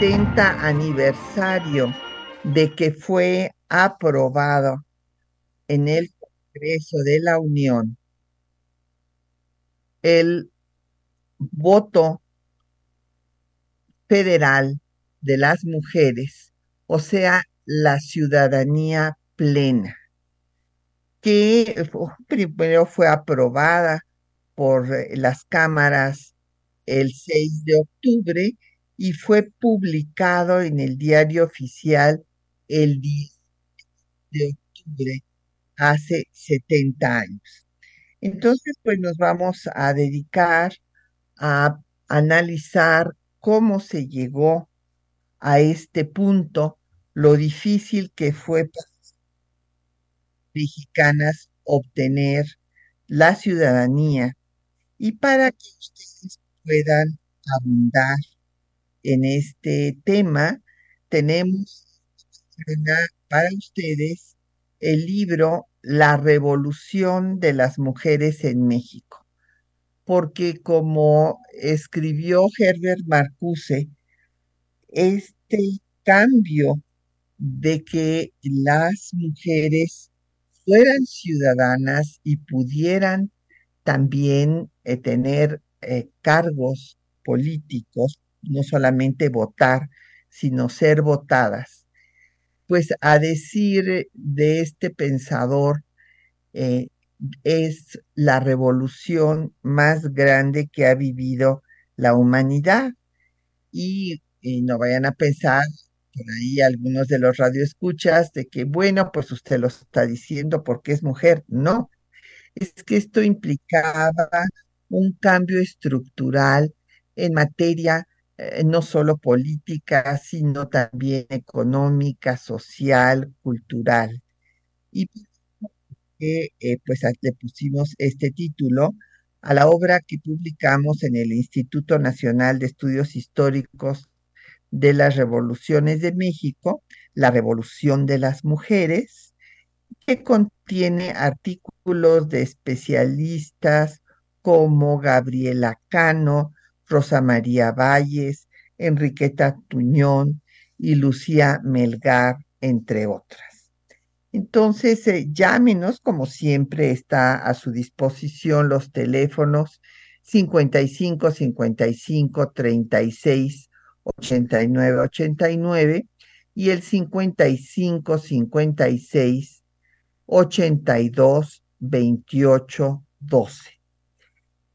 70 aniversario de que fue aprobado en el Congreso de la Unión. El voto federal de las mujeres, o sea, la ciudadanía plena, que primero fue aprobada por las cámaras el 6 de octubre y fue publicado en el diario oficial el 10 de octubre hace 70 años. Entonces, pues nos vamos a dedicar a analizar cómo se llegó a este punto, lo difícil que fue para las mexicanas obtener la ciudadanía y para que ustedes puedan abundar en este tema, tenemos para ustedes el libro La Revolución de las Mujeres en México, porque como escribió Herbert Marcuse, este cambio de que las mujeres fueran ciudadanas y pudieran también eh, tener eh, cargos políticos, no solamente votar, sino ser votadas. Pues a decir de este pensador, eh, es la revolución más grande que ha vivido la humanidad. Y, y, no vayan a pensar por ahí algunos de los radioescuchas de que, bueno, pues usted lo está diciendo porque es mujer. No, es que esto implicaba un cambio estructural en materia eh, no solo política, sino también económica, social, cultural. Y eh, pues le pusimos este título a la obra que publicamos en el Instituto Nacional de Estudios Históricos de las Revoluciones de México, La Revolución de las Mujeres, que contiene artículos de especialistas como Gabriela Cano, Rosa María Valles, Enriqueta Tuñón y Lucía Melgar, entre otras. Entonces, eh, llámenos, como siempre está a su disposición los teléfonos 55 55 36 89 89 y el 55 56 82 28 12.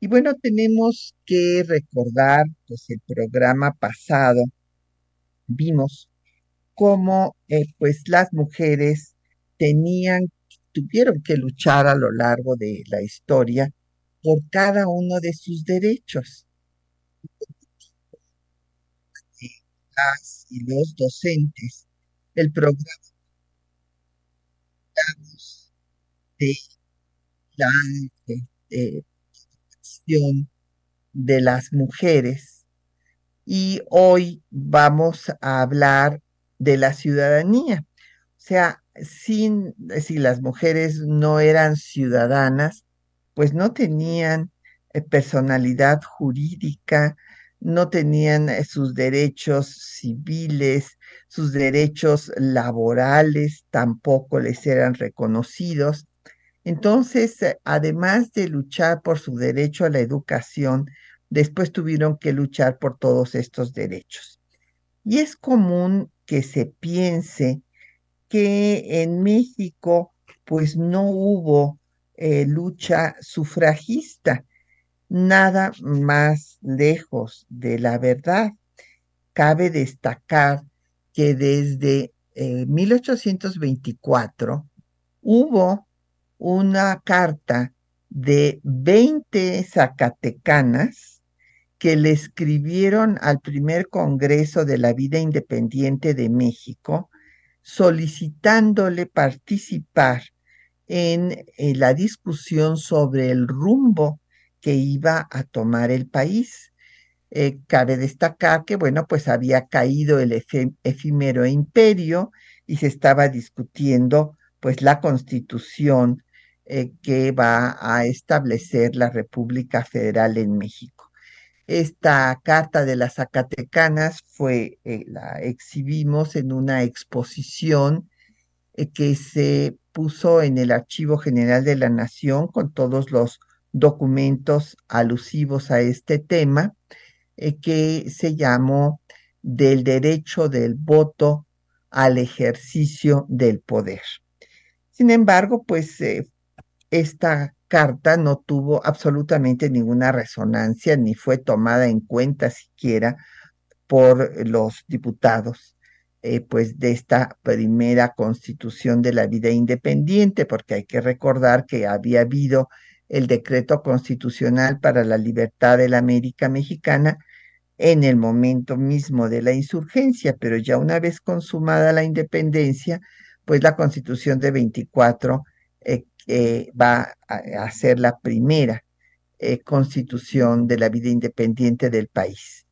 Y bueno, tenemos que recordar, pues el programa pasado vimos cómo eh, pues las mujeres tenían, tuvieron que luchar a lo largo de la historia por cada uno de sus derechos. Las y los docentes, el programa de la de, de las mujeres y hoy vamos a hablar de la ciudadanía. O sea, si las mujeres no eran ciudadanas, pues no tenían eh, personalidad jurídica, no tenían eh, sus derechos civiles, sus derechos laborales tampoco les eran reconocidos. Entonces, eh, además de luchar por su derecho a la educación, después tuvieron que luchar por todos estos derechos. Y es común que se piense que en México, pues no hubo eh, lucha sufragista, nada más lejos de la verdad. Cabe destacar que desde 1824 eh, hubo una carta de 20 zacatecanas que le escribieron al primer Congreso de la Vida Independiente de México, solicitándole participar en, la discusión sobre el rumbo que iba a tomar el país. Eh, cabe destacar que, bueno, pues había caído el efímero imperio y se estaba discutiendo, pues, la constitución eh, que va a establecer la República Federal en México. Esta carta de las Zacatecanas fue, eh, la exhibimos en una exposición que se puso en el Archivo General de la Nación con todos los documentos alusivos a este tema, eh, que se llamó del derecho del voto al ejercicio del poder. Sin embargo, pues eh, esta carta no tuvo absolutamente ninguna resonancia ni fue tomada en cuenta siquiera por los diputados eh, pues de esta primera constitución de la vida independiente, porque hay que recordar que había habido el decreto constitucional para la libertad de la América Mexicana en el momento mismo de la insurgencia, pero ya una vez consumada la independencia, pues la constitución de 24 eh, eh, va a, ser la primera constitución de la vida independiente del país.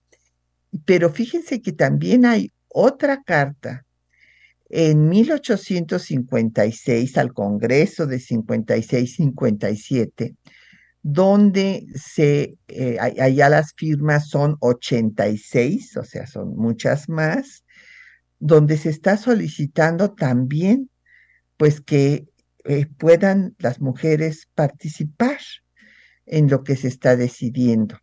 Pero fíjense que también hay otra carta en 1856 al Congreso de 56-57, donde se, eh, allá las firmas son 86, o sea, son muchas más, donde se está solicitando también, pues que eh, puedan las mujeres participar en lo que se está decidiendo.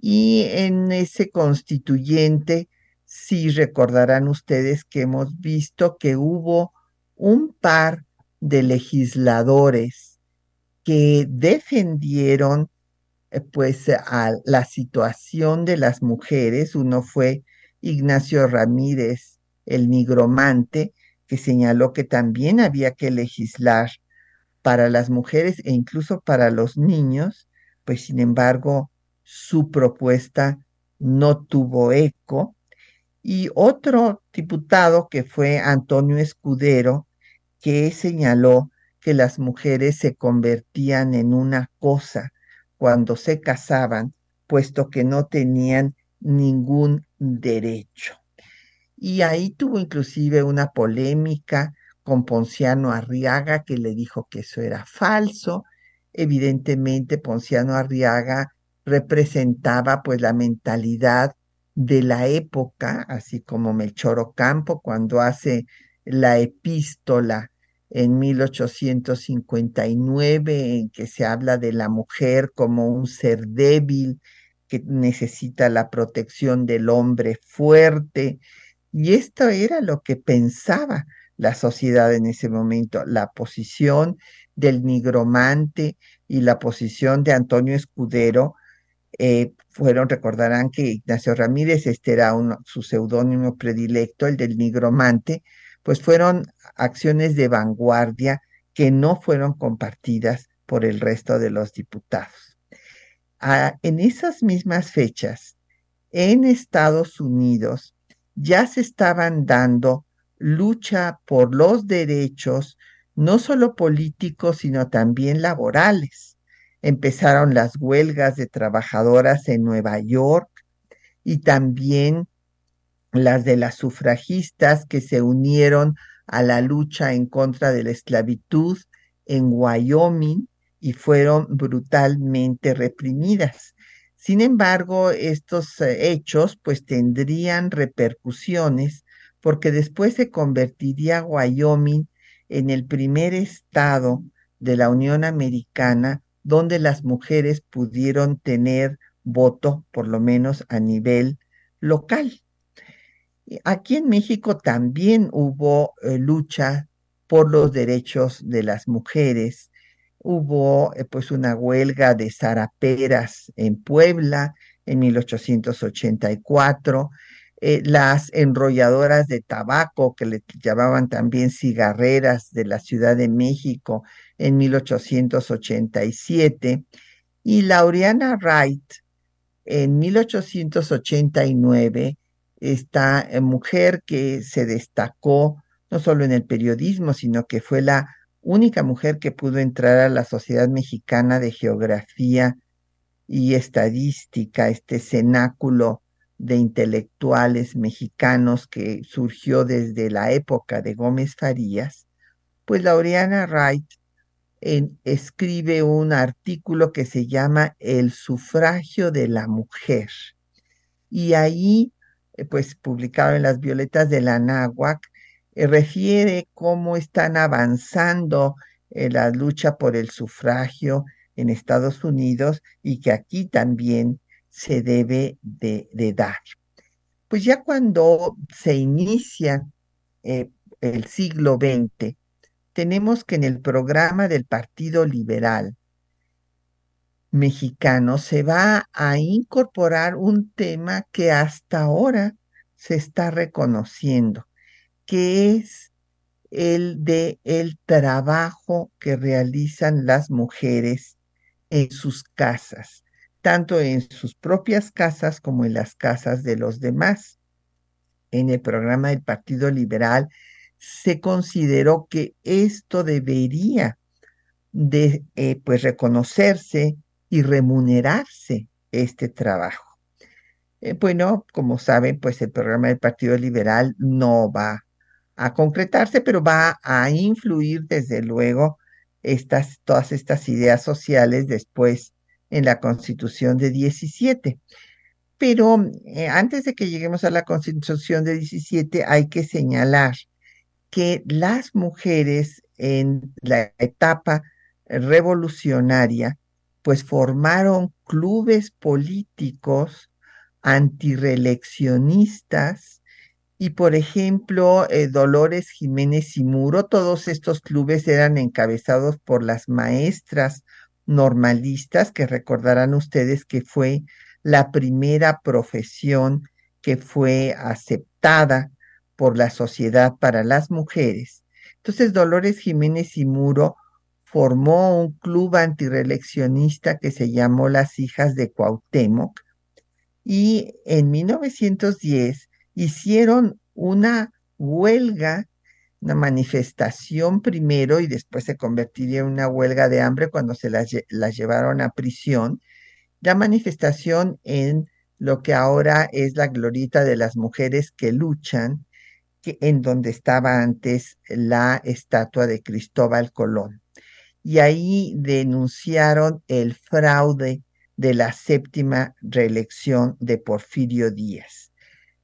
Y en ese constituyente, Sí recordarán ustedes que hemos visto que hubo un par de legisladores que defendieron eh, pues a la situación de las mujeres. Uno fue Ignacio Ramírez, el nigromante, que señaló que también había que legislar para las mujeres e incluso para los niños, pues sin embargo su propuesta no tuvo eco y otro diputado que fue Antonio Escudero, que señaló que las mujeres se convertían en una cosa cuando se casaban, puesto que no tenían ningún derecho. Y ahí tuvo inclusive una polémica con Ponciano Arriaga, que le dijo que eso era falso. Evidentemente, Ponciano Arriaga representaba pues la mentalidad de la época, así como Melchor Ocampo cuando hace la epístola en 1859, en que se habla de la mujer como un ser débil que necesita la protección del hombre fuerte. Y esto era lo que pensaba la sociedad en ese momento, la posición del nigromante y la posición de Antonio Escudero eh, fueron, recordarán que Ignacio Ramírez, este era su seudónimo predilecto, el del nigromante, pues fueron acciones de vanguardia que no fueron compartidas por el resto de los diputados. Ah, en esas mismas fechas, en Estados Unidos, ya se estaban dando lucha por los derechos, no solo políticos, sino también laborales empezaron las huelgas de trabajadoras en Nueva York y también las de las sufragistas que se unieron a la lucha en contra de la esclavitud en Wyoming y fueron brutalmente reprimidas. Sin embargo, estos eh, hechos pues tendrían repercusiones porque después se convertiría Wyoming en el primer estado de la Unión Americana donde las mujeres pudieron tener voto, por lo menos a nivel local. Aquí en México también hubo eh, lucha por los derechos de las mujeres. Hubo eh, pues una huelga de zaraperas en Puebla en 1884. Eh, las enrolladoras de tabaco, que le llamaban también cigarreras de la Ciudad de México, en 1887 y Laureana Wright en 1889, esta eh, mujer que se destacó no solo en el periodismo, sino que fue la única mujer que pudo entrar a la Sociedad Mexicana de Geografía y Estadística, este cenáculo de intelectuales mexicanos que surgió desde la época de Gómez Farías, pues Laureana Wright escribe un artículo que se llama El sufragio de la mujer. Y ahí, eh, pues publicado en las Violetas de la eh, refiere cómo están avanzando en la lucha por el sufragio en Estados Unidos y que aquí también se debe de, dar. Pues ya cuando se inicia eh, el siglo XX, tenemos que en el programa del Partido Liberal mexicano se va a incorporar un tema que hasta ahora se está reconociendo, que es el de el trabajo que realizan las mujeres en sus casas, tanto en sus propias casas como en las casas de los demás. En el programa del Partido Liberal se consideró que esto debería de eh, pues reconocerse y remunerarse este trabajo. Eh, bueno, como saben, pues el programa del Partido Liberal no va a concretarse, pero va a influir desde luego estas, todas estas ideas sociales después en la Constitución de 17. Pero eh, antes de que lleguemos a la Constitución de 17 hay que señalar que las mujeres en la etapa revolucionaria pues formaron clubes políticos antireeleccionistas y por ejemplo eh, Dolores Jiménez y Muro, todos estos clubes eran encabezados por las maestras normalistas, que recordarán ustedes que fue la primera profesión que fue aceptada por la Sociedad para las Mujeres. Entonces Dolores Jiménez y Muro formó un club antireeleccionista que se llamó Las Hijas de Cuauhtémoc y en 1910 hicieron una huelga, una manifestación primero y después se convertiría en una huelga de hambre cuando se las, llevaron a prisión. La manifestación en lo que ahora es la glorita de las mujeres que luchan en donde estaba antes la estatua de Cristóbal Colón. Y ahí denunciaron el fraude de la séptima reelección de Porfirio Díaz.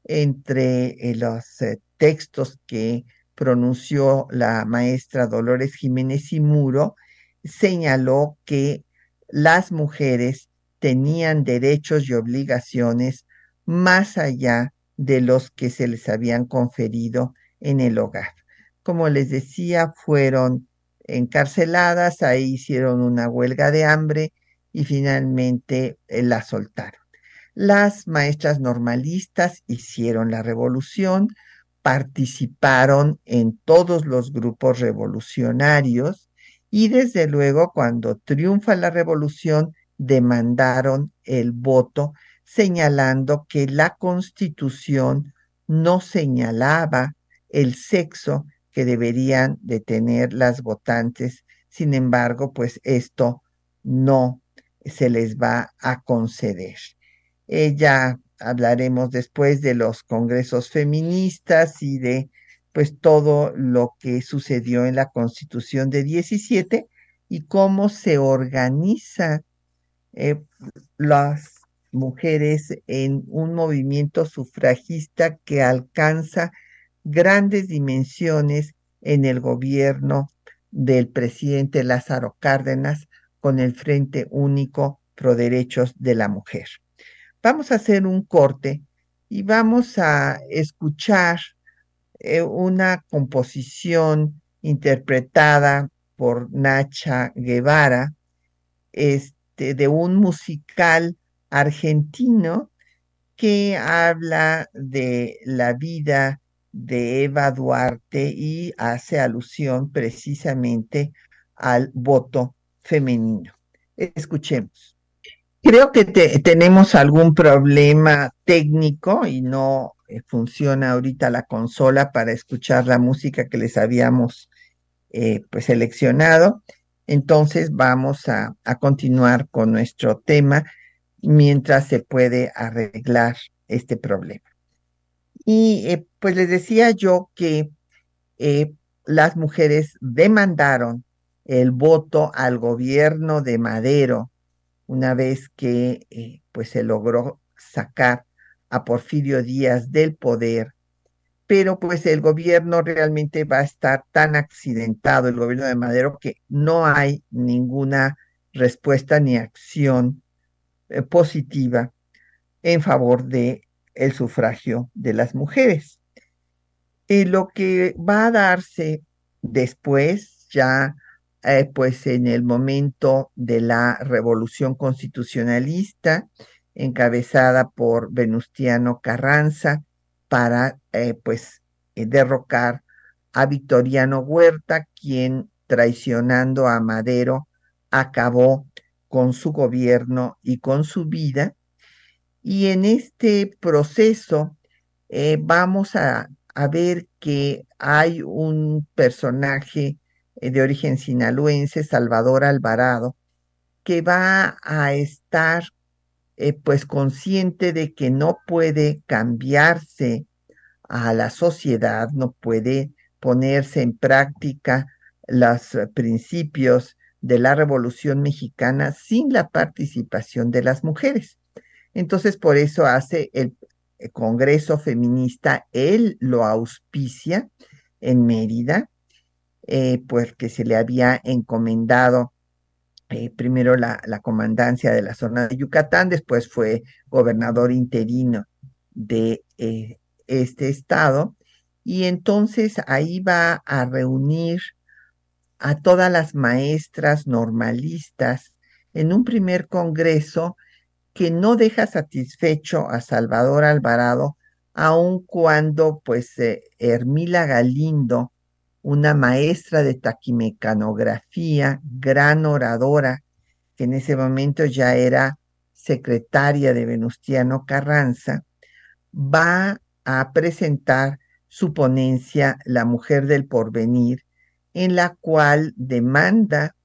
Entre eh, los eh, textos que pronunció la maestra Dolores Jiménez y Muro, señaló que las mujeres tenían derechos y obligaciones más allá de los que se les habían conferido en el hogar. Como les decía, fueron encarceladas, ahí hicieron una huelga de hambre y finalmente eh, la soltaron. Las maestras normalistas hicieron la revolución, participaron en todos los grupos revolucionarios y desde luego cuando triunfa la revolución demandaron el voto señalando que la constitución no señalaba el sexo que deberían de tener las votantes. Sin embargo, pues esto no se les va a conceder. Ella hablaremos después de los congresos feministas y de pues todo lo que sucedió en la Constitución de 17 y cómo se organiza eh, las mujeres en un movimiento sufragista que alcanza grandes dimensiones en el gobierno del presidente Lázaro Cárdenas con el Frente Único Pro Derechos de la Mujer. Vamos a hacer un corte y vamos a escuchar eh, una composición interpretada por Nacha Guevara, este, de un musical argentino que habla de la vida de Eva Duarte y hace alusión precisamente al voto femenino. Escuchemos. Creo que tenemos algún problema técnico y no eh, funciona ahorita la consola para escuchar la música que les habíamos eh, pues seleccionado. Entonces vamos a, continuar con nuestro tema mientras se puede arreglar este problema. Y eh, pues les decía yo que las mujeres demandaron el voto al gobierno de Madero una vez que eh, pues se logró sacar a Porfirio Díaz del poder, pero pues el gobierno realmente va a estar tan accidentado, el gobierno de Madero, que no hay ninguna respuesta ni acción eh, positiva en favor de el sufragio de las mujeres. Y lo que va a darse después, ya eh, pues en el momento de la revolución constitucionalista, encabezada por Venustiano Carranza, para eh, pues eh, derrocar a Victoriano Huerta, quien traicionando a Madero acabó con su gobierno y con su vida. Y en este proceso vamos a, a ver que hay un personaje de origen sinaloense, Salvador Alvarado, que va a estar eh, pues consciente de que no puede cambiarse a la sociedad, no puede ponerse en práctica los principios de la Revolución Mexicana sin la participación de las mujeres. Entonces, por eso hace el Congreso Feminista, él lo auspicia en Mérida, eh, pues que se le había encomendado eh, primero la, comandancia de la zona de Yucatán, después fue gobernador interino de eh, este estado, y entonces ahí va a reunir a todas las maestras normalistas en un primer congreso que no deja satisfecho a Salvador Alvarado, aun cuando pues Hermila Galindo una maestra de taquimecanografía, gran oradora, que en ese momento ya era secretaria de Venustiano Carranza, va a presentar su ponencia La mujer del porvenir, en la cual demanda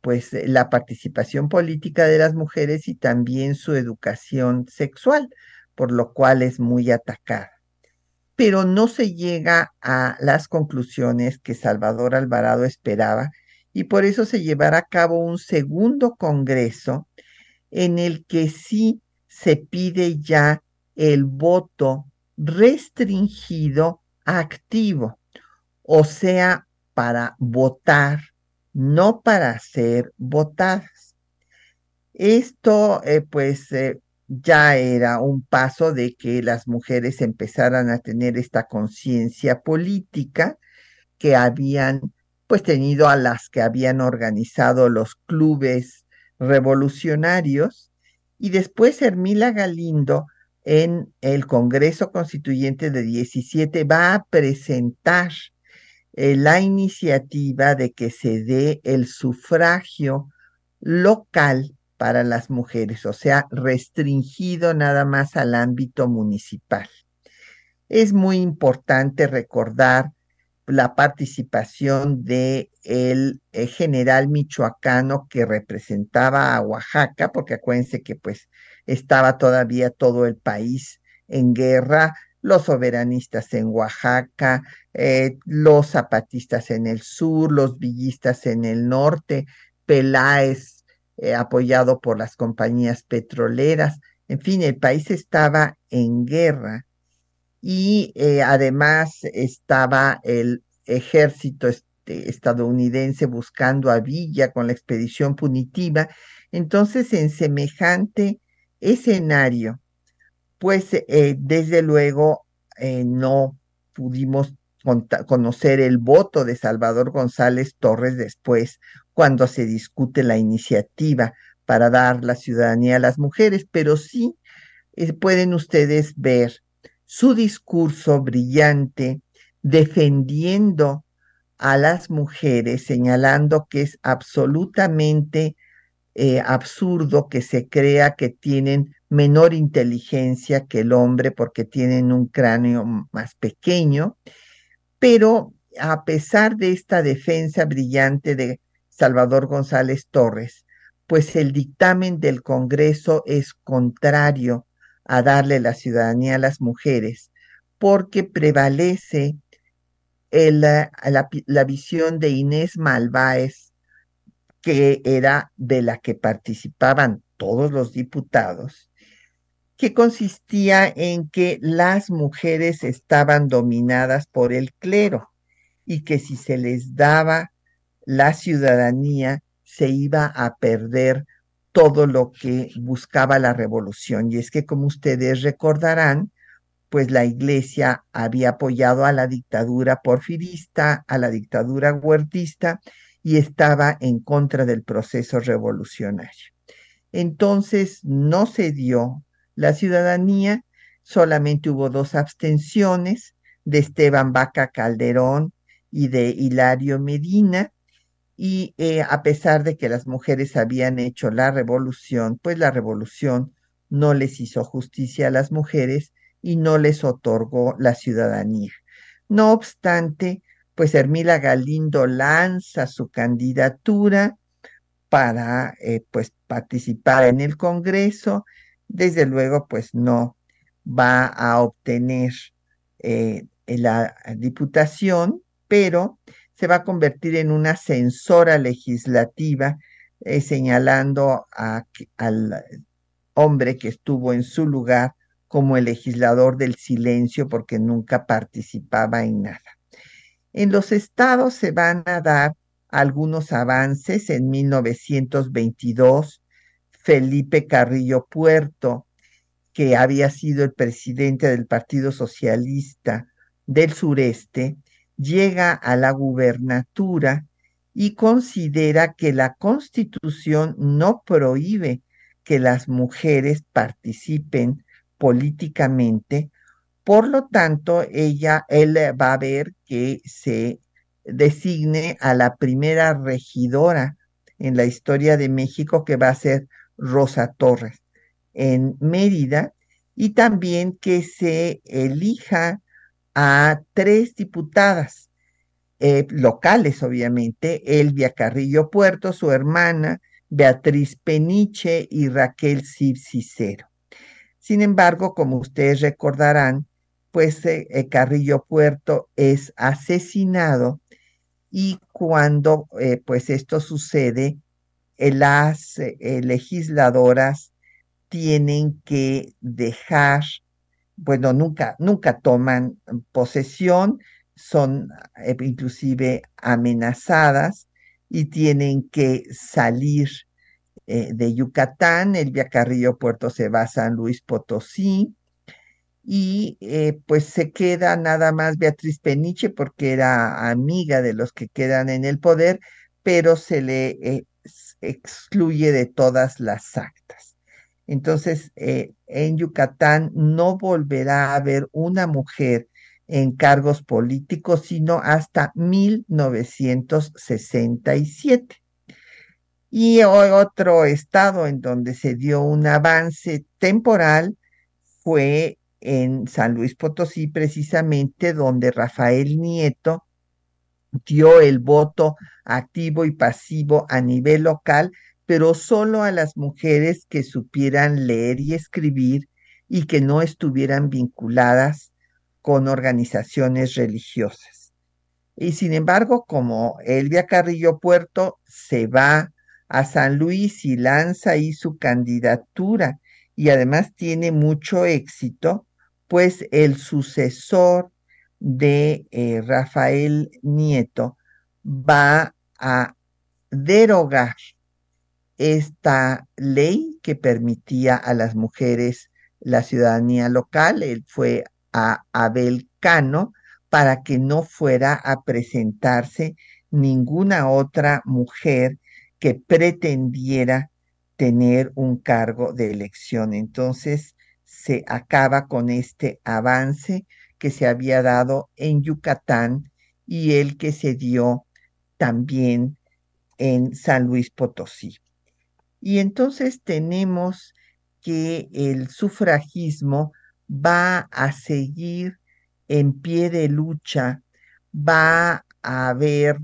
pues la participación política de las mujeres y también su educación sexual, por lo cual es muy atacada pero no se llega a las conclusiones que Salvador Alvarado esperaba y por eso se llevará a cabo un segundo congreso en el que sí se pide ya el voto restringido activo, o sea, para votar, no para ser votadas. Esto, eh, pues, eh, ya era un paso de que las mujeres empezaran a tener esta conciencia política que habían pues tenido a las que habían organizado los clubes revolucionarios. Y después Hermila Galindo en el Congreso Constituyente de 17 va a presentar eh, la iniciativa de que se dé el sufragio local para las mujeres, o sea, restringido nada más al ámbito municipal. Es muy importante recordar la participación de el, eh, general michoacano que representaba a Oaxaca, porque acuérdense que pues estaba todavía todo el país en guerra, los soberanistas en Oaxaca, eh, los zapatistas en el sur, los villistas en el norte, Peláez eh, apoyado por las compañías petroleras. En fin, el país estaba en guerra y eh, además estaba el ejército este, estadounidense buscando a Villa con la expedición punitiva. Entonces, en semejante escenario, pues eh, desde luego no pudimos conocer el voto de Salvador González Torres después, cuando se discute la iniciativa para dar la ciudadanía a las mujeres, pero sí eh, pueden ustedes ver su discurso brillante defendiendo a las mujeres, señalando que es absolutamente eh, absurdo que se crea que tienen menor inteligencia que el hombre porque tienen un cráneo más pequeño, pero a pesar de esta defensa brillante de Salvador González Torres, pues el dictamen del Congreso es contrario a darle la ciudadanía a las mujeres, porque prevalece la, la, visión de Inés Malváez, que era de la que participaban todos los diputados, que consistía en que las mujeres estaban dominadas por el clero y que si se les daba la ciudadanía se iba a perder todo lo que buscaba la revolución. Y es que, como ustedes recordarán, pues la iglesia había apoyado a la dictadura porfirista, a la dictadura huertista y estaba en contra del proceso revolucionario. Entonces no se dio la ciudadanía, solamente hubo dos abstenciones de Esteban Vaca Calderón y de Hilario Medina, y eh, a pesar de que las mujeres habían hecho la revolución, pues la revolución no les hizo justicia a las mujeres y no les otorgó la ciudadanía. No obstante, pues Hermila Galindo lanza su candidatura para eh, pues participar en el Congreso. Desde luego, pues no va a obtener eh, la diputación, pero se va a convertir en una censora legislativa, eh, señalando al hombre que estuvo en su lugar como el legislador del silencio porque nunca participaba en nada. En los estados se van a dar algunos avances. En 1922, Felipe Carrillo Puerto, que había sido el presidente del Partido Socialista del Sureste, llega a la gubernatura y considera que la constitución no prohíbe que las mujeres participen políticamente, por lo tanto, ella, él va a ver que se designe a la primera regidora en la historia de México, que va a ser Rosa Torres en Mérida, y también que se elija a tres diputadas eh, locales, obviamente, Elvia Carrillo Puerto, su hermana, Beatriz Peniche y Raquel Cib Cicero. Sin embargo, como ustedes recordarán, pues eh, eh, Carrillo Puerto es asesinado y cuando eh, pues esto sucede, las legisladoras tienen que dejar, bueno, nunca, nunca toman posesión, son inclusive amenazadas y tienen que salir eh, de Yucatán, el Carrillo Puerto se va a San Luis Potosí, y eh, pues se queda nada más Beatriz Peniche porque era amiga de los que quedan en el poder, pero se le eh, excluye de todas las actas. Entonces, en Yucatán no volverá a haber una mujer en cargos políticos, sino hasta 1967. Y otro estado en donde se dio un avance temporal fue en San Luis Potosí, precisamente donde Rafael Nieto dio el voto activo y pasivo a nivel local, pero solo a las mujeres que supieran leer y escribir y que no estuvieran vinculadas con organizaciones religiosas. Y sin embargo, como Elvia Carrillo Puerto se va a San Luis y lanza ahí su candidatura y además tiene mucho éxito, pues el sucesor de eh, Rafael Nieto va a derogar esta ley que permitía a las mujeres la ciudadanía local. Él fue a Abel Cano para que no fuera a presentarse ninguna otra mujer que pretendiera tener un cargo de elección. Entonces se acaba con este avance que se había dado en Yucatán y el que se dio también en San Luis Potosí. Y entonces tenemos que el sufragismo va a seguir en pie de lucha, va a haber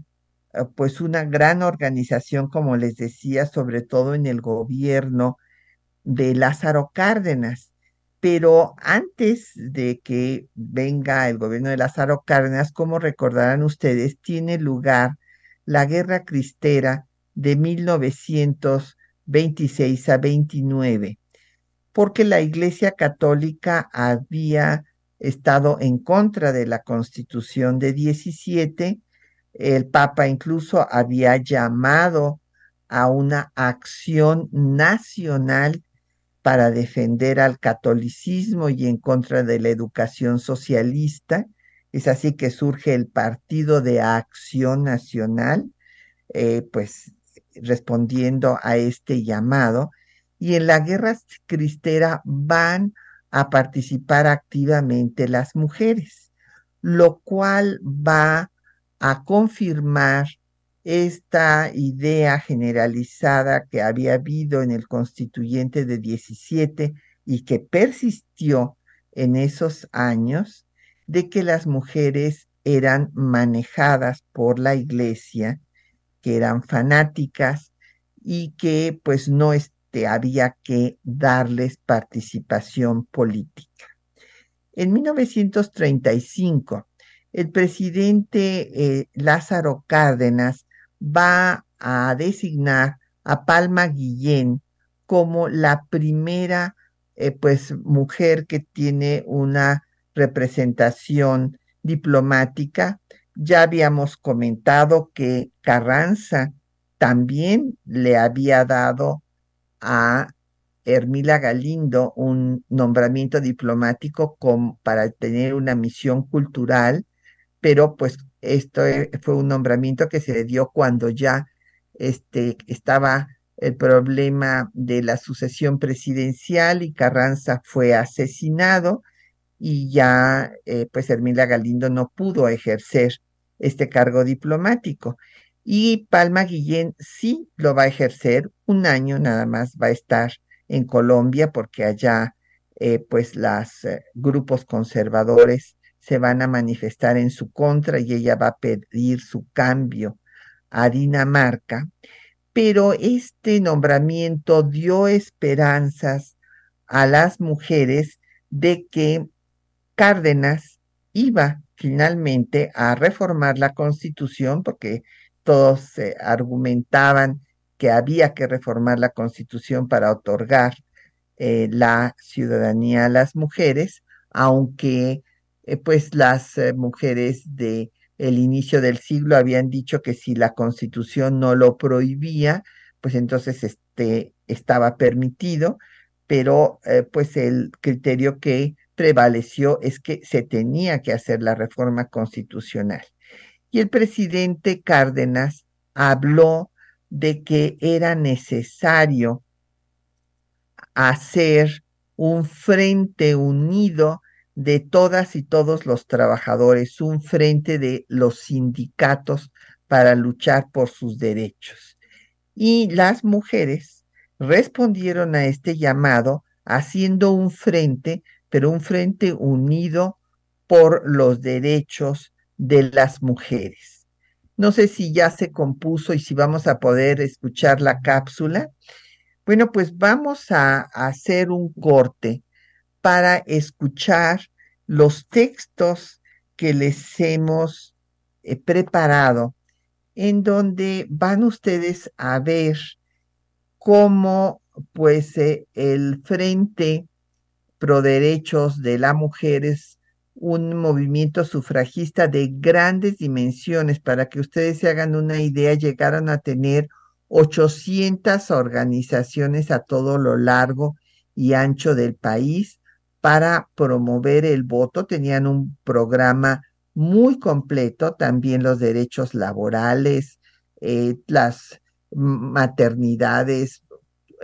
eh, pues una gran organización, como les decía, sobre todo en el gobierno de Lázaro Cárdenas. Pero antes de que venga el gobierno de Lázaro Cárdenas, como recordarán ustedes, tiene lugar la Guerra Cristera de 1926 a 29, porque la Iglesia Católica había estado en contra de la Constitución de 17, el Papa incluso había llamado a una acción nacional para defender al catolicismo y en contra de la educación socialista. Es así que surge el Partido de Acción Nacional, eh, pues respondiendo a este llamado. Y en la guerra cristera van a participar activamente las mujeres, lo cual va a confirmar esta idea generalizada que había habido en el constituyente de 17 y que persistió en esos años de que las mujeres eran manejadas por la iglesia, que eran fanáticas y que pues no este, había que darles participación política. En 1935, el presidente eh, Lázaro Cárdenas va a designar a Palma Guillén como la primera eh, pues mujer que tiene una representación diplomática. Ya habíamos comentado que Carranza también le había dado a Hermila Galindo un nombramiento diplomático para tener una misión cultural, pero pues esto e, fue un nombramiento que se le dio cuando ya este, estaba el problema de la sucesión presidencial y Carranza fue asesinado y ya eh, pues Hermila Galindo no pudo ejercer este cargo diplomático. Y Palma Guillén sí lo va a ejercer, un año nada más va a estar en Colombia porque allá eh, pues los eh, grupos conservadores se van a manifestar en su contra y ella va a pedir su cambio a Dinamarca, pero este nombramiento dio esperanzas a las mujeres de que Cárdenas iba finalmente a reformar la constitución, porque todos argumentaban que había que reformar la constitución para otorgar eh, la ciudadanía a las mujeres, aunque eh, pues las eh, mujeres de el inicio del siglo habían dicho que si la constitución no lo prohibía, pues entonces este estaba permitido, pero eh, pues el criterio que prevaleció es que se tenía que hacer la reforma constitucional. Y el presidente Cárdenas habló de que era necesario hacer un frente unido de todas y todos los trabajadores, un frente de los sindicatos para luchar por sus derechos. Y las mujeres respondieron a este llamado haciendo un frente, pero un frente unido por los derechos de las mujeres. No sé si ya se compuso y si vamos a poder escuchar la cápsula. Bueno, pues vamos a hacer un corte para escuchar los textos que les hemos eh, preparado, en donde van ustedes a ver cómo pues eh, el Frente Pro Derechos de la Mujer es un movimiento sufragista de grandes dimensiones. Para que ustedes se hagan una idea, llegaron a tener 800 organizaciones a todo lo largo y ancho del país para promover el voto. Tenían un programa muy completo, también los derechos laborales, eh, las maternidades.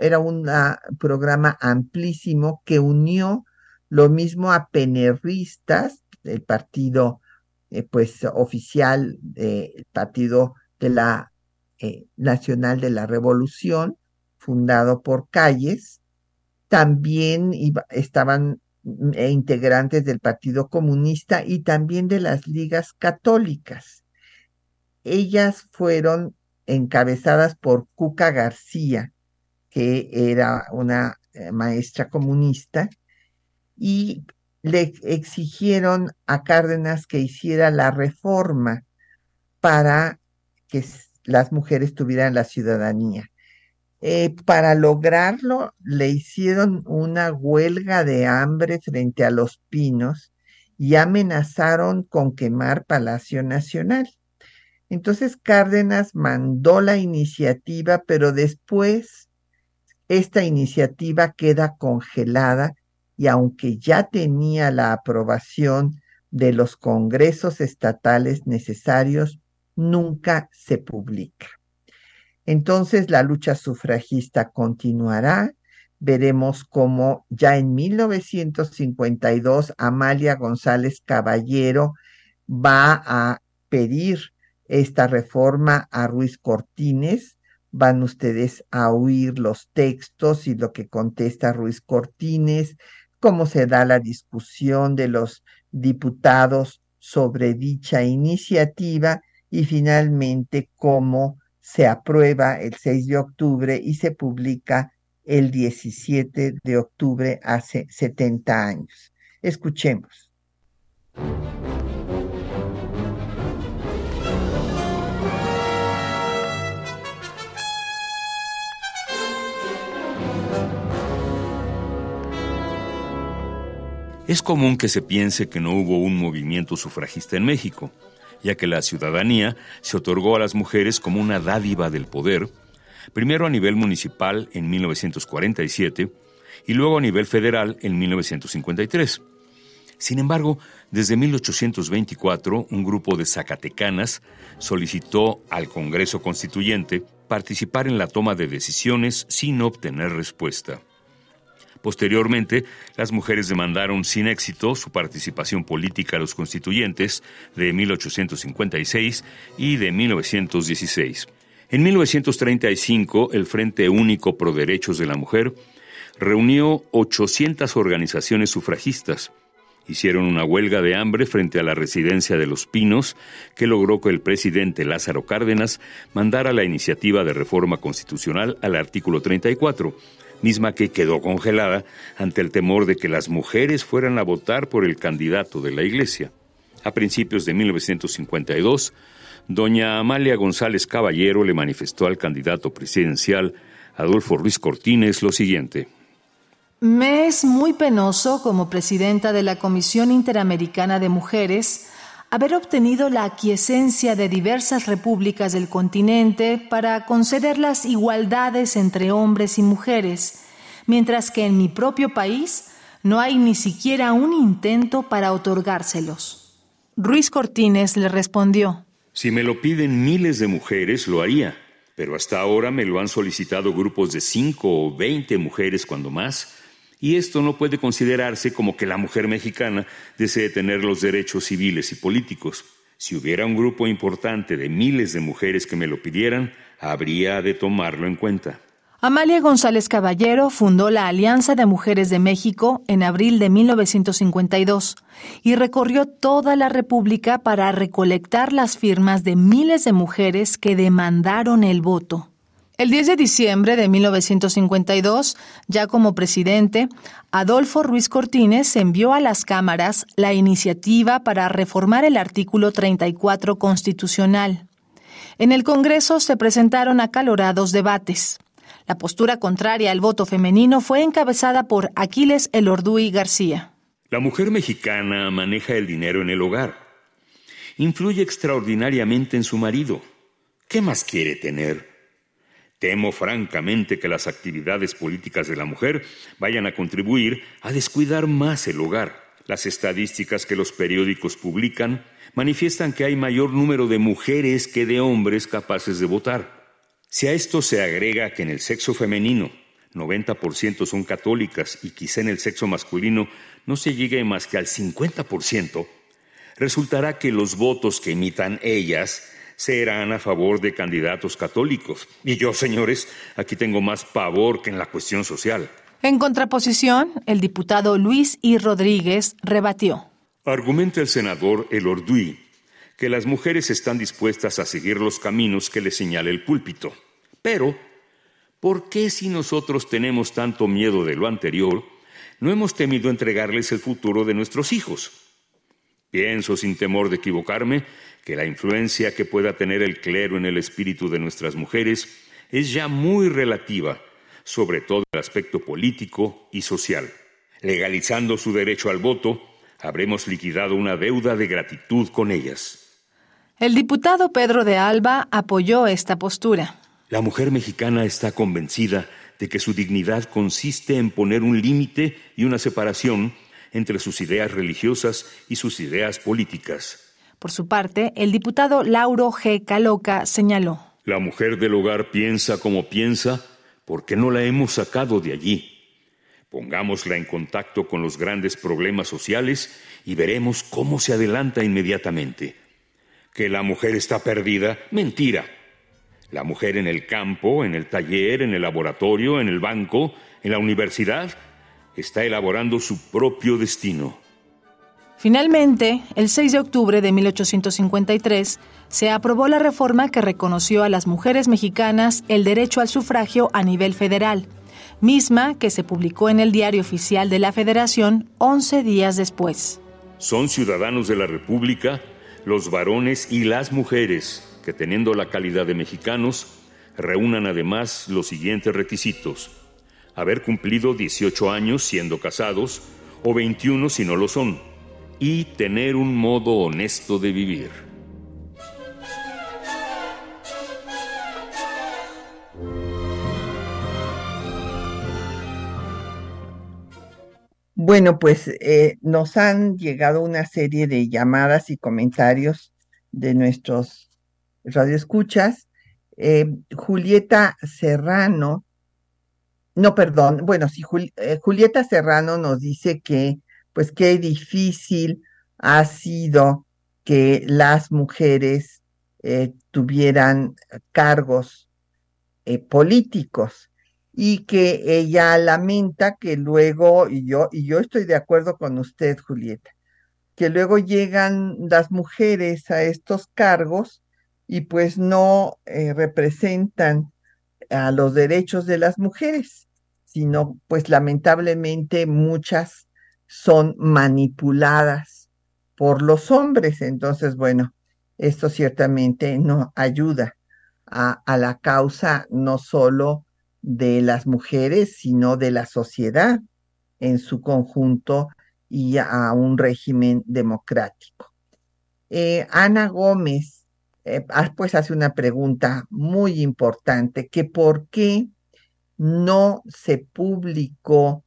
Era un programa amplísimo que unió lo mismo a penerristas, el partido eh, pues oficial del Partido de la eh, Nacional de la Revolución, fundado por Calles. También estaban e integrantes del Partido Comunista y también de las ligas católicas. Ellas fueron encabezadas por Cuca García, que era una eh, maestra comunista, y le exigieron a Cárdenas que hiciera la reforma para que las mujeres tuvieran la ciudadanía. Eh, para lograrlo, le hicieron una huelga de hambre frente a los pinos y amenazaron con quemar Palacio Nacional. Entonces Cárdenas mandó la iniciativa, pero después esta iniciativa queda congelada y aunque ya tenía la aprobación de los congresos estatales necesarios, nunca se publica. Entonces la lucha sufragista continuará. Veremos cómo ya en 1952 Amalia González Caballero va a pedir esta reforma a Ruiz Cortines. Van ustedes a oír los textos y lo que contesta Ruiz Cortines, cómo se da la discusión de los diputados sobre dicha iniciativa y finalmente cómo se aprueba el 6 de octubre y se publica el 17 de octubre hace 70 años. Escuchemos. Es común que se piense que no hubo un movimiento sufragista en México ya que la ciudadanía se otorgó a las mujeres como una dádiva del poder, primero a nivel municipal en 1947 y luego a nivel federal en 1953. Sin embargo, desde 1824, un grupo de zacatecanas solicitó al Congreso Constituyente participar en la toma de decisiones sin obtener respuesta. Posteriormente, las mujeres demandaron sin éxito su participación política a los constituyentes de 1856 y de 1916. En 1935, el Frente Único Pro Derechos de la Mujer reunió 800 organizaciones sufragistas. Hicieron una huelga de hambre frente a la residencia de Los Pinos, que logró que el presidente Lázaro Cárdenas mandara la iniciativa de reforma constitucional al artículo 34, misma que quedó congelada ante el temor de que las mujeres fueran a votar por el candidato de la Iglesia. A principios de 1952, doña Amalia González Caballero le manifestó al candidato presidencial Adolfo Ruiz Cortines lo siguiente. Me es muy penoso como presidenta de la Comisión Interamericana de Mujeres haber obtenido la aquiescencia de diversas repúblicas del continente para conceder las igualdades entre hombres y mujeres, mientras que en mi propio país no hay ni siquiera un intento para otorgárselos. Ruiz Cortines le respondió, Si me lo piden miles de mujeres, lo haría, pero hasta ahora me lo han solicitado grupos de cinco o veinte mujeres cuando más y esto no puede considerarse como que la mujer mexicana desee tener los derechos civiles y políticos. Si hubiera un grupo importante de miles de mujeres que me lo pidieran, habría de tomarlo en cuenta. Amalia González Caballero fundó la Alianza de Mujeres de México en abril de 1952 y recorrió toda la República para recolectar las firmas de miles de mujeres que demandaron el voto. El 10 de diciembre de 1952, ya como presidente, Adolfo Ruiz Cortines envió a las cámaras la iniciativa para reformar el artículo 34 constitucional. En el Congreso se presentaron acalorados debates. La postura contraria al voto femenino fue encabezada por Aquiles Elorduy García. La mujer mexicana maneja el dinero en el hogar. Influye extraordinariamente en su marido. ¿Qué más quiere tener? Temo francamente que las actividades políticas de la mujer vayan a contribuir a descuidar más el hogar. Las estadísticas que los periódicos publican manifiestan que hay mayor número de mujeres que de hombres capaces de votar. Si a esto se agrega que en el sexo femenino 90% son católicas y quizá en el sexo masculino no se llegue más que al 50%, resultará que los votos que emitan ellas serán a favor de candidatos católicos. Y yo, señores, aquí tengo más pavor que en la cuestión social. En contraposición, el diputado Luis I. Rodríguez rebatió. Argumenta el senador El Orduí que las mujeres están dispuestas a seguir los caminos que les señala el púlpito. Pero, ¿por qué si nosotros tenemos tanto miedo de lo anterior, no hemos temido entregarles el futuro de nuestros hijos? Pienso, sin temor de equivocarme, que la influencia que pueda tener el clero en el espíritu de nuestras mujeres es ya muy relativa, sobre todo el aspecto político y social. Legalizando su derecho al voto, habremos liquidado una deuda de gratitud con ellas. El diputado Pedro de Alba apoyó esta postura. La mujer mexicana está convencida de que su dignidad consiste en poner un límite y una separación entre sus ideas religiosas y sus ideas políticas. Por su parte, el diputado Lauro G. Caloca señaló. La mujer del hogar piensa como piensa porque no la hemos sacado de allí. Pongámosla en contacto con los grandes problemas sociales y veremos cómo se adelanta inmediatamente que la mujer está perdida, mentira. La mujer en el campo, en el taller, en el laboratorio, en el banco, en la universidad, está elaborando su propio destino. Finalmente, el 6 de octubre de 1853, se aprobó la reforma que reconoció a las mujeres mexicanas el derecho al sufragio a nivel federal, misma que se publicó en el Diario Oficial de la Federación 11 días después. Son ciudadanos de la República los varones y las mujeres que teniendo la calidad de mexicanos reúnan además los siguientes requisitos. Haber cumplido 18 años siendo casados o 21 si no lo son. Y tener un modo honesto de vivir. Bueno, pues eh, nos han llegado una serie de llamadas y comentarios de nuestros radioescuchas. Eh, Julieta Serrano, no, perdón, bueno, sí, eh, Julieta Serrano nos dice que, pues, qué difícil ha sido que las mujeres tuvieran cargos políticos y que ella lamenta que luego, y yo, y yo estoy de acuerdo con usted, Julieta, que luego llegan las mujeres a estos cargos y pues no eh, representan a los derechos de las mujeres, sino pues lamentablemente muchas son manipuladas por los hombres. Entonces, bueno, esto ciertamente no ayuda a, la causa no solo de las mujeres, sino de la sociedad en su conjunto y a un régimen democrático. Eh, Ana Gómez, eh, ah, pues hace una pregunta muy importante, que por qué no se publicó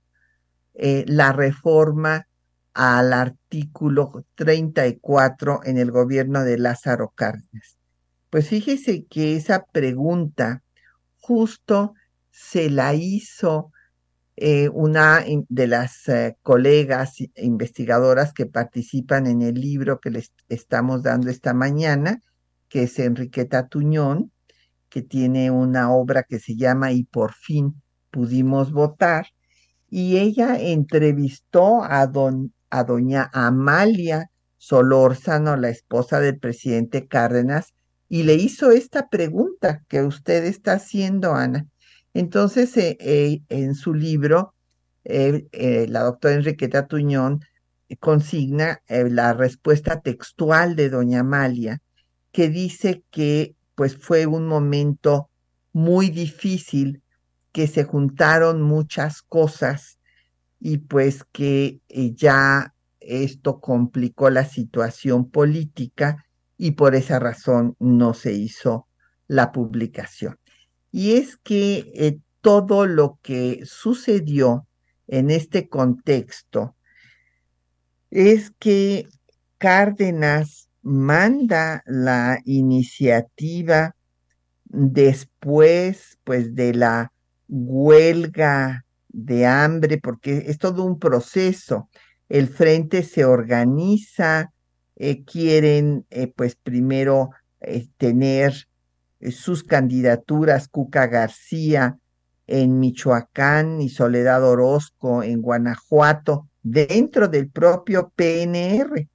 eh, la reforma al artículo 34 en el gobierno de Lázaro Cárdenas. Pues fíjese que esa pregunta justo se la hizo eh, una de las colegas investigadoras que participan en el libro que les estamos dando esta mañana, que es Enriqueta Tuñón, que tiene una obra que se llama Y por fin pudimos votar, y ella entrevistó a, don, a doña Amalia Solórzano, la esposa del presidente Cárdenas, y le hizo esta pregunta que usted está haciendo, Ana. Entonces, eh, eh, en su libro, eh, la doctora Enriqueta Tuñón consigna la respuesta textual de doña Amalia, que dice que pues fue un momento muy difícil, que se juntaron muchas cosas y pues que ya esto complicó la situación política y por esa razón no se hizo la publicación. Y es que eh, todo lo que sucedió en este contexto es que Cárdenas manda la iniciativa después pues de la huelga de hambre porque es todo un proceso. El frente se organiza eh, quieren eh, pues primero tener sus candidaturas Cuca García en Michoacán y Soledad Orozco en Guanajuato dentro del propio PNR,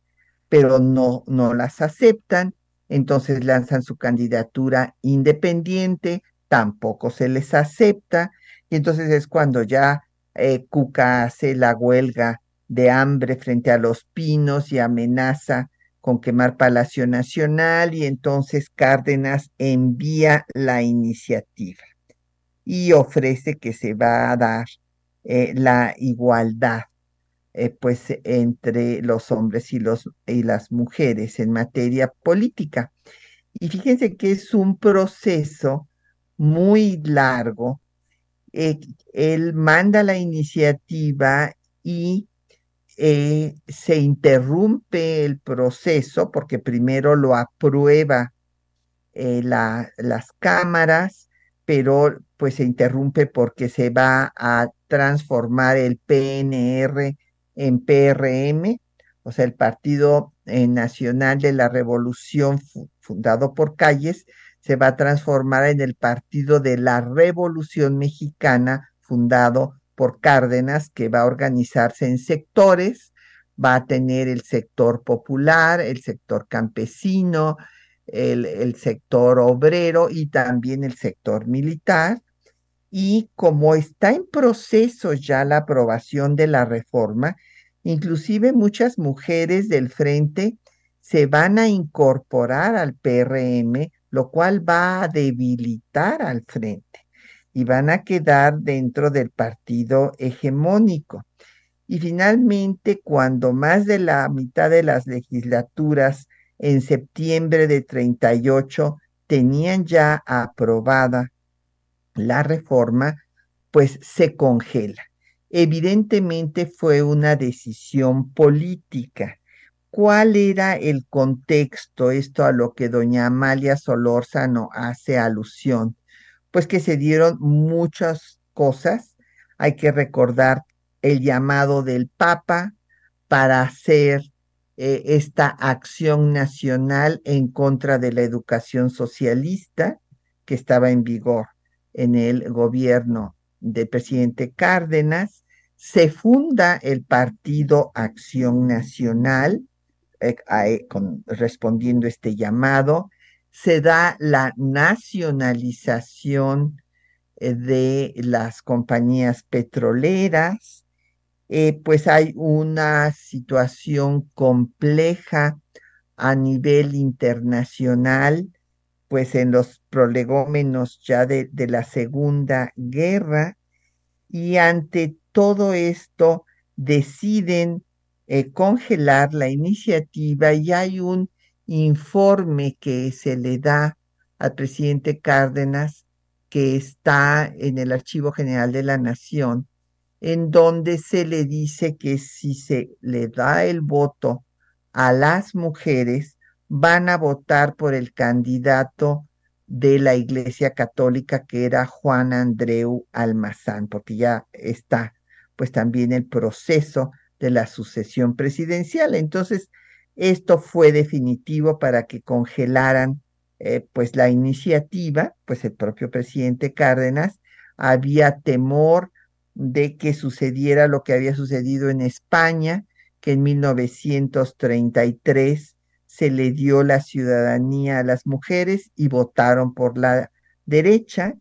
pero no, no las aceptan, entonces lanzan su candidatura independiente, tampoco se les acepta, y entonces es cuando ya eh, Cuca hace la huelga de hambre frente a los pinos y amenaza con quemar Palacio Nacional y entonces Cárdenas envía la iniciativa y ofrece que se va a dar eh, la igualdad eh, pues entre los hombres y, los, y las mujeres en materia política. Y fíjense que es un proceso muy largo. Eh, él manda la iniciativa y eh, se interrumpe el proceso porque primero lo aprueba las cámaras, pero pues se interrumpe porque se va a transformar el PNR en PRM, o sea, el Partido eh, Nacional de la Revolución fundado por Calles, se va a transformar en el Partido de la Revolución Mexicana fundado por Cárdenas, que va a organizarse en sectores, va a tener el sector popular, el sector campesino, el, el sector obrero y también el sector militar. Y como está en proceso ya la aprobación de la reforma, Inclusive muchas mujeres del frente se van a incorporar al PRM, lo cual va a debilitar al frente y van a quedar dentro del partido hegemónico. Y finalmente, cuando más de la mitad de las legislaturas en septiembre de 38 tenían ya aprobada la reforma, pues se congela. Evidentemente fue una decisión política. ¿Cuál era el contexto? Esto a lo que doña Amalia Solórzano hace alusión. Pues que se dieron muchas cosas. Hay que recordar el llamado del Papa para hacer eh, esta acción nacional en contra de la educación socialista que estaba en vigor en el gobierno del presidente Cárdenas, se funda el Partido Acción Nacional, eh, respondiendo este llamado, se da la nacionalización eh, de las compañías petroleras, eh, pues hay una situación compleja a nivel internacional, pues en los prolegómenos ya de, la Segunda Guerra, y ante todo esto deciden eh, congelar la iniciativa y hay un informe que se le da al presidente Cárdenas que está en el Archivo General de la Nación, en donde se le dice que si se le da el voto a las mujeres, van a votar por el candidato de la Iglesia Católica que era Juan Andreu Almazán, porque ya está pues también el proceso de la sucesión presidencial. Entonces, esto fue definitivo para que congelaran eh, pues la iniciativa, pues el propio presidente Cárdenas había temor de que sucediera lo que había sucedido en España, que en 1933 se le dio la ciudadanía a las mujeres y votaron por la derecha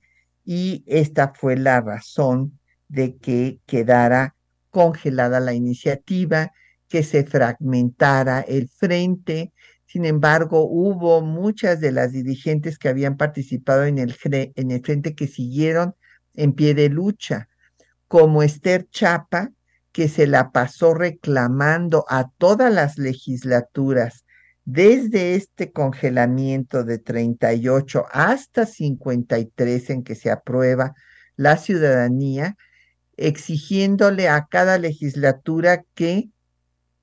y esta fue la razón de que quedara congelada la iniciativa, que se fragmentara el frente. Sin embargo, hubo muchas de las dirigentes que habían participado en el, en el frente que siguieron en pie de lucha, como Esther Chapa, que se la pasó reclamando a todas las legislaturas desde este congelamiento de 38 hasta 53 en que se aprueba la ciudadanía, exigiéndole a cada legislatura que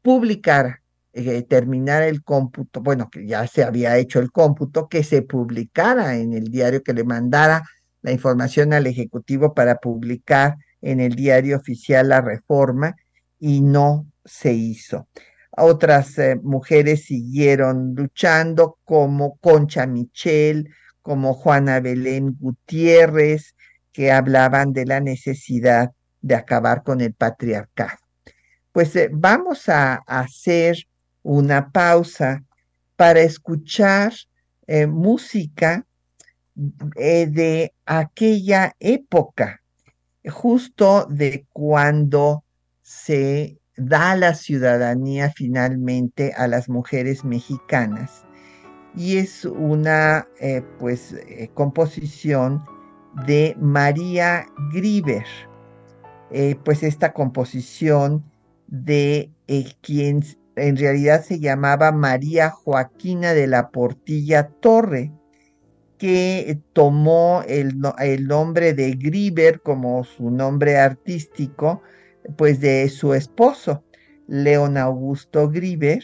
publicara, eh, terminara el cómputo, bueno, que ya se había hecho el cómputo, que se publicara en el diario, que le mandara la información al Ejecutivo para publicar en el diario oficial la reforma y no se hizo. Otras eh, mujeres siguieron luchando como Concha Michel, como Juana Belén Gutiérrez, que hablaban de la necesidad de acabar con el patriarcado. Pues eh, vamos a hacer una pausa para escuchar eh, música de aquella época, justo de cuando se da la ciudadanía finalmente a las mujeres mexicanas. Y es una eh, pues eh, composición de María Griver. Eh, pues esta composición de quien en realidad se llamaba María Joaquina de la Portilla Torre, que tomó el, el nombre de Griver como su nombre artístico, pues de su esposo, León Augusto Griver.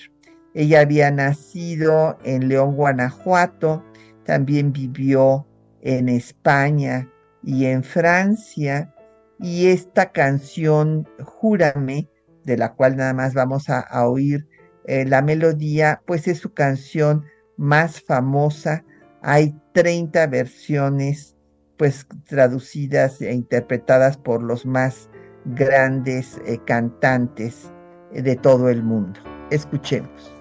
Ella había nacido en León, Guanajuato, también vivió en España y en Francia, y esta canción, Júrame, de la cual nada más vamos a, oír eh, la melodía, pues es su canción más famosa. Hay 30 versiones, pues traducidas e interpretadas por los más grandes eh, cantantes eh, de todo el mundo. Escuchemos.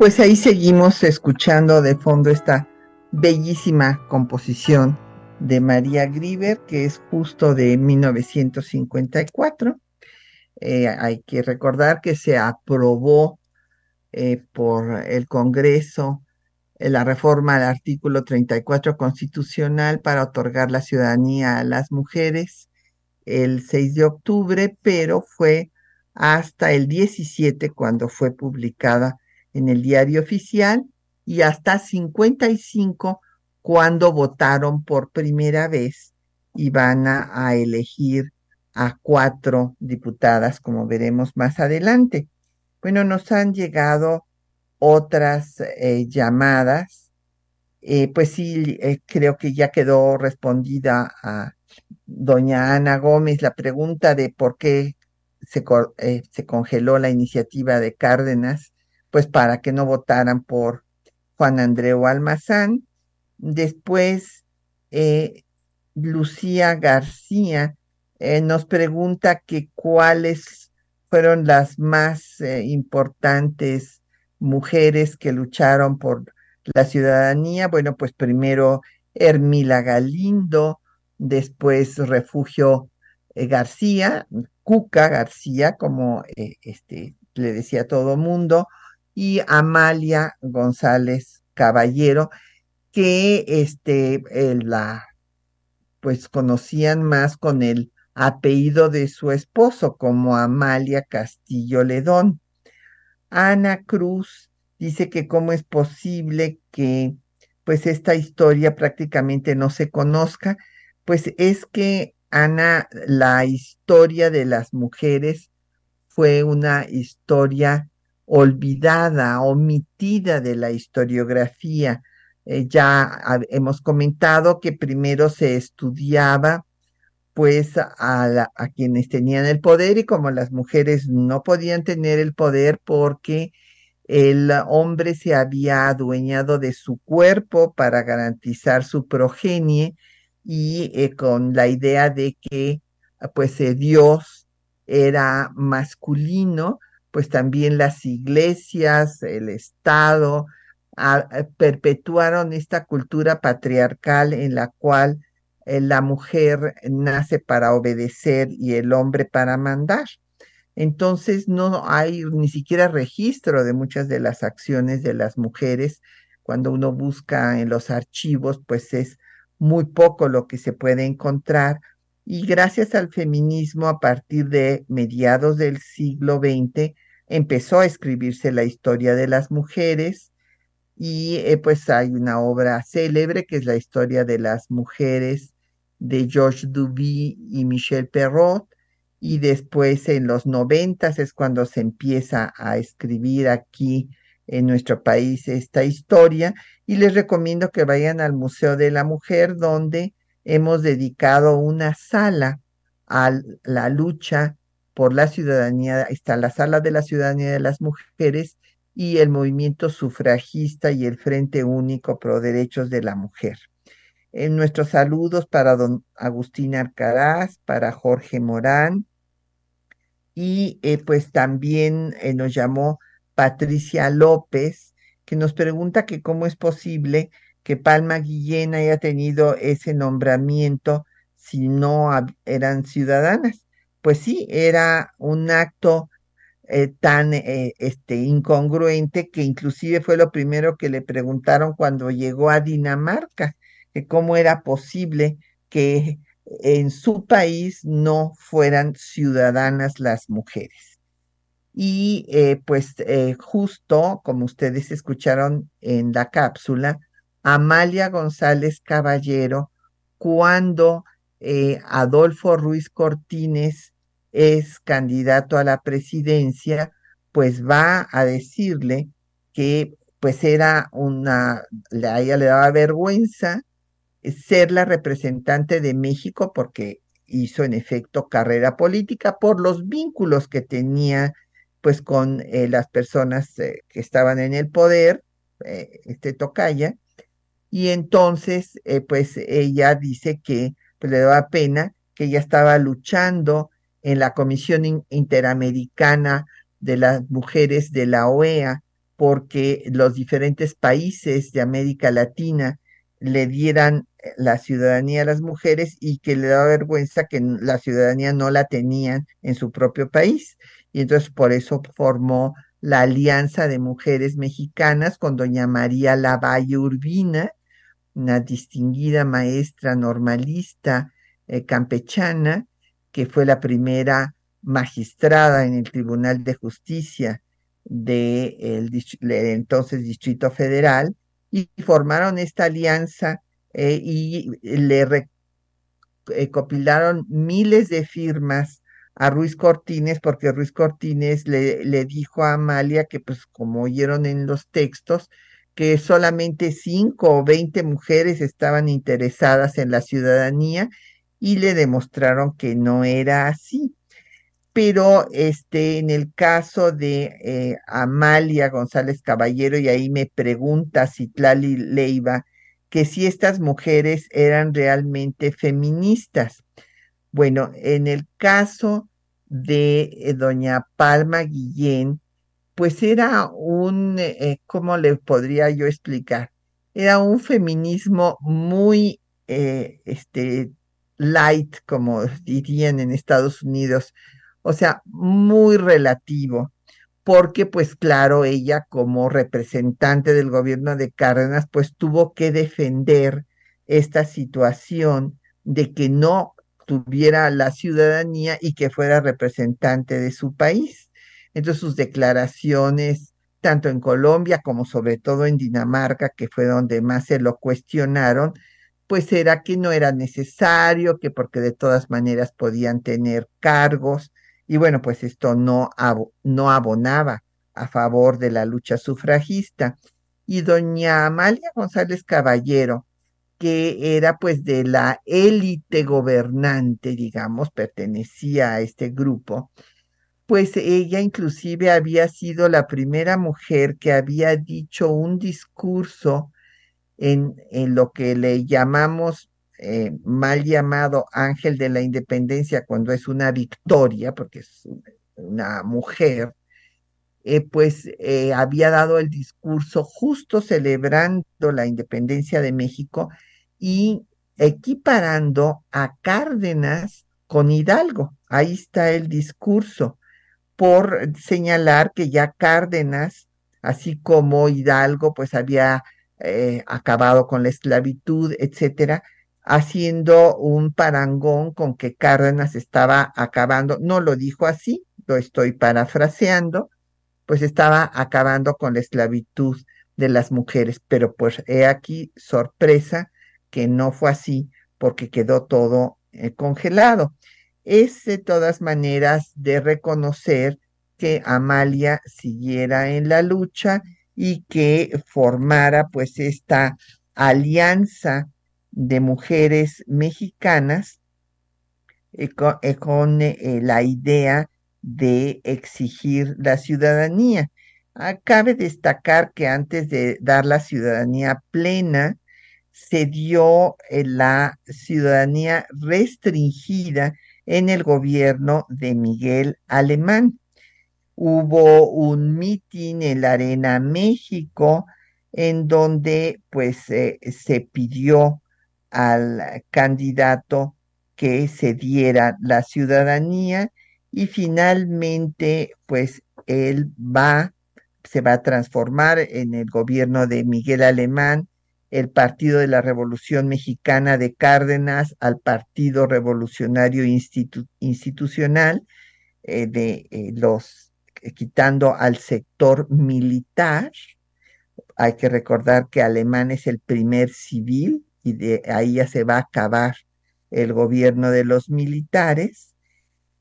Pues ahí seguimos escuchando de fondo esta bellísima composición de María Grieber, que es justo de 1954. Eh, hay que recordar que se aprobó eh, por el Congreso eh, la reforma al artículo 34 constitucional para otorgar la ciudadanía a las mujeres el 6 de octubre, pero fue hasta el 17 cuando fue publicada en el diario oficial y hasta 55 cuando votaron por primera vez y van a, elegir a cuatro diputadas, como veremos más adelante. Bueno, nos han llegado otras eh, llamadas. Eh, pues sí, eh, creo que ya quedó respondida a doña Ana Gómez la pregunta de por qué se, se congeló la iniciativa de Cárdenas pues para que no votaran por Juan Andreu Almazán. Después, eh, Lucía García eh, nos pregunta que cuáles fueron las más eh, importantes mujeres que lucharon por la ciudadanía. Bueno, pues primero Hermila Galindo, después Refugio García, Cuca García, como este, le decía todo mundo, y Amalia González Caballero, que este, eh, la, pues conocían más con el apellido de su esposo como Amalia Castillo Ledón. Ana Cruz dice que cómo es posible que pues esta historia prácticamente no se conozca, pues es que Ana, la historia de las mujeres fue una historia olvidada, omitida de la historiografía. Eh, ya hemos comentado que primero se estudiaba pues a, quienes tenían el poder y como las mujeres no podían tener el poder porque el hombre se había adueñado de su cuerpo para garantizar su progenie y eh, con la idea de que pues eh, Dios era masculino, pues también las iglesias, el Estado, eh, perpetuaron esta cultura patriarcal en la cual la mujer nace para obedecer y el hombre para mandar. Entonces no hay ni siquiera registro de muchas de las acciones de las mujeres. Cuando uno busca en los archivos, pues es muy poco lo que se puede encontrar. Y gracias al feminismo, a partir de mediados del siglo XX, empezó a escribirse la historia de las mujeres y eh, pues hay una obra célebre que es la historia de las mujeres de Georges Duby y Michel Perrot, y después en los noventas es cuando se empieza a escribir aquí en nuestro país esta historia y les recomiendo que vayan al Museo de la Mujer donde hemos dedicado una sala a la lucha por la ciudadanía, está la sala de la ciudadanía de las mujeres y el movimiento sufragista y el Frente Único Pro Derechos de la Mujer. En nuestros saludos para don Agustín Arcaraz, para Jorge Morán, y eh, pues también eh, nos llamó Patricia López, que nos pregunta que cómo es posible que Palma Guillén haya tenido ese nombramiento si no eran ciudadanas. Pues sí, era un acto eh, tan este, incongruente que inclusive fue lo primero que le preguntaron cuando llegó a Dinamarca, que cómo era posible que en su país no fueran ciudadanas las mujeres. Y eh, pues eh, justo como ustedes escucharon en la cápsula, Amalia González Caballero, cuando eh, Adolfo Ruiz Cortines es candidato a la presidencia, pues va a decirle que pues era una, a ella le daba vergüenza ser la representante de México porque hizo en efecto carrera política por los vínculos que tenía pues con eh, las personas eh, que estaban en el poder, eh, este Tocaya, y entonces pues ella dice que pues, le daba pena que ella estaba luchando en la Comisión Interamericana de las Mujeres de la OEA porque los diferentes países de América Latina le dieran la ciudadanía a las mujeres y que le daba vergüenza que la ciudadanía no la tenían en su propio país. Y entonces por eso formó la Alianza de Mujeres Mexicanas con doña María Lavalle Urbina, una distinguida maestra normalista eh, campechana, que fue la primera magistrada en el Tribunal de Justicia del de entonces Distrito Federal, y formaron esta alianza eh, y le recopilaron miles de firmas a Ruiz Cortines, porque Ruiz Cortines le, le dijo a Amalia que, pues, como oyeron en los textos, que solamente cinco o veinte mujeres estaban interesadas en la ciudadanía y le demostraron que no era así. Pero este, en el caso de eh, Amalia González Caballero, y ahí me pregunta Citlali Leiva, que si estas mujeres eran realmente feministas. Bueno, en el caso de eh, doña Palma Guillén, pues era un, eh, ¿cómo le podría yo explicar? Era un feminismo muy, eh, este, light, como dirían en Estados Unidos, o sea, muy relativo porque pues claro, ella como representante del gobierno de Cárdenas, pues tuvo que defender esta situación de que no tuviera la ciudadanía y que fuera representante de su país. Entonces sus declaraciones, tanto en Colombia como sobre todo en Dinamarca, que fue donde más se lo cuestionaron, pues era que no era necesario, que porque de todas maneras podían tener cargos, y bueno, pues esto no, no abonaba a favor de la lucha sufragista. Y doña Amalia González Caballero, que era pues de la élite gobernante, digamos, pertenecía a este grupo, pues ella inclusive había sido la primera mujer que había dicho un discurso en, en lo que le llamamos eh, mal llamado ángel de la independencia cuando es una victoria, porque es una mujer, eh, pues eh, había dado el discurso justo celebrando la independencia de México y equiparando a Cárdenas con Hidalgo. Ahí está el discurso, por señalar que ya Cárdenas, así como Hidalgo, pues había acabado con la esclavitud, etcétera, haciendo un parangón con que Cárdenas estaba acabando, no lo dijo así, lo estoy parafraseando, pues estaba acabando con la esclavitud de las mujeres, pero pues he aquí sorpresa que no fue así porque quedó todo eh, congelado. Es de todas maneras de reconocer que Amalia siguiera en la lucha y que formara pues esta alianza de mujeres mexicanas eh, con, eh, eh, la idea de exigir la ciudadanía. Ah, cabe destacar que antes de dar la ciudadanía plena, se dio la ciudadanía restringida en el gobierno de Miguel Alemán. Hubo un mitin en la Arena México en donde pues se pidió al candidato que se diera la ciudadanía y finalmente pues él va, se va a transformar en el gobierno de Miguel Alemán, el Partido de la Revolución Mexicana de Cárdenas al Partido Revolucionario Institucional eh, de eh, los eh, quitando al sector militar. Hay que recordar que Alemán es el primer civil y de ahí ya se va a acabar el gobierno de los militares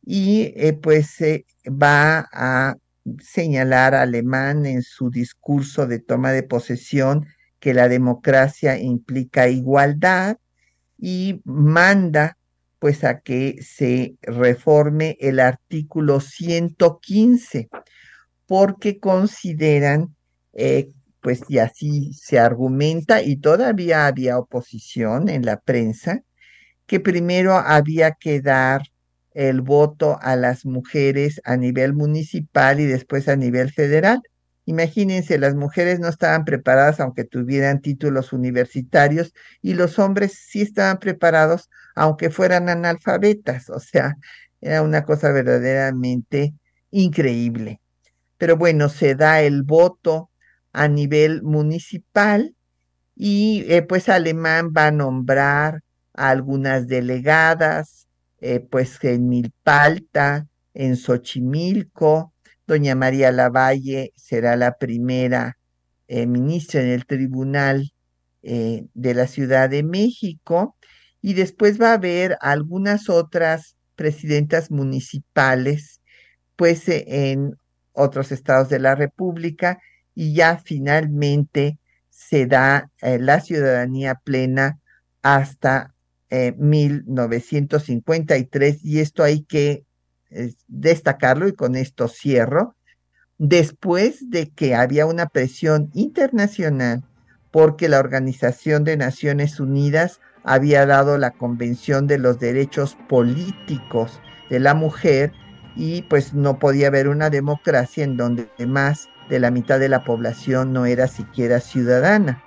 y pues se va a señalar a Alemán en su discurso de toma de posesión que la democracia implica igualdad y manda pues a que se reforme el artículo 115 porque consideran eh, pues y así se argumenta y todavía había oposición en la prensa, que primero había que dar el voto a las mujeres a nivel municipal y después a nivel federal. Imagínense, las mujeres no estaban preparadas aunque tuvieran títulos universitarios y los hombres sí estaban preparados aunque fueran analfabetas. O sea, era una cosa verdaderamente increíble. Pero bueno, se da el voto a nivel municipal y eh, pues Alemán va a nombrar a algunas delegadas, eh, pues en Milpalta, en Xochimilco, doña María Lavalle será la primera eh, ministra en el Tribunal de la Ciudad de México y después va a haber algunas otras presidentas municipales, pues en otros estados de la República y ya finalmente se da eh, la ciudadanía plena hasta 1953 eh, y esto hay que destacarlo y con esto cierro, después de que había una presión internacional porque la Organización de Naciones Unidas había dado la Convención de los Derechos Políticos de la Mujer y pues no podía haber una democracia en donde más de la mitad de la población no era siquiera ciudadana.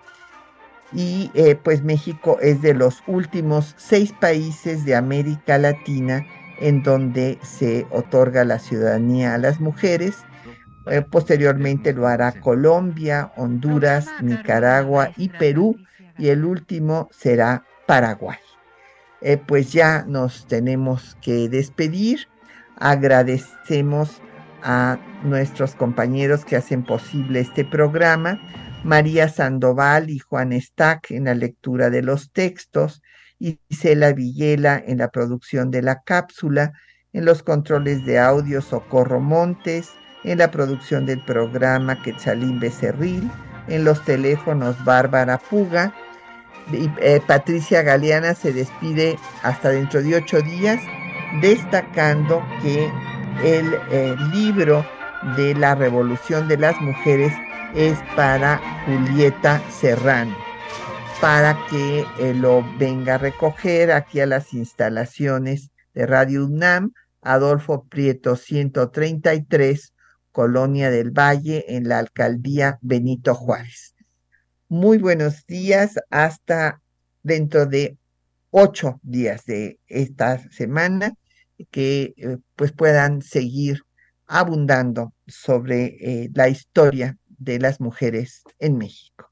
Y eh, pues México es de los últimos seis países de América Latina en donde se otorga la ciudadanía a las mujeres. Eh, posteriormente lo hará Colombia, Honduras, Nicaragua y Perú. Y el último será Paraguay. Eh, pues ya nos tenemos que despedir. Agradecemos a nuestros compañeros que hacen posible este programa, María Sandoval y Juan Stack en la lectura de los textos, y Isela Villela en la producción de la cápsula, en los controles de audio Socorro Montes, en la producción del programa Quetzalín Becerril, en los teléfonos Bárbara Puga, y, eh, Patricia Galeana se despide hasta dentro de ocho días, destacando que el eh, libro de la Revolución de las Mujeres es para Julieta Serrano, para que eh, lo venga a recoger aquí a las instalaciones de Radio UNAM, Adolfo Prieto 133, Colonia del Valle, en la alcaldía Benito Juárez. Muy buenos días, hasta dentro de ocho días de esta semana, que eh, pues puedan seguir abundando sobre eh, la historia de las mujeres en México.